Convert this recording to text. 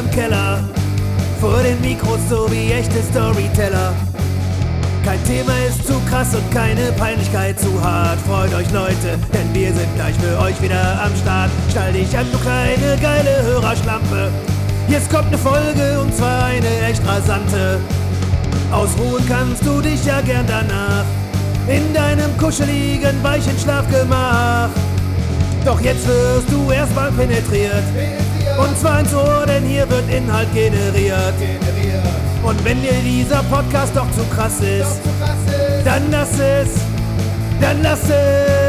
im Keller. Vor den Mikros so wie echte Storyteller. Kein Thema ist zu krass und keine Peinlichkeit zu hart. Freut euch Leute, denn wir sind gleich für euch wieder am Start. Stall dich an, du kleine geile Hörerschlampe. Jetzt kommt eine Folge und zwar eine echt rasante. Ausruhen kannst du dich ja gern danach. In deinem kuscheligen, weichen Schlafgemach. Doch jetzt wirst du erstmal penetriert. Und zwar ins Ohr, denn hier wird Inhalt generiert. Und wenn dir dieser Podcast doch zu krass ist, dann lass es, dann lass es.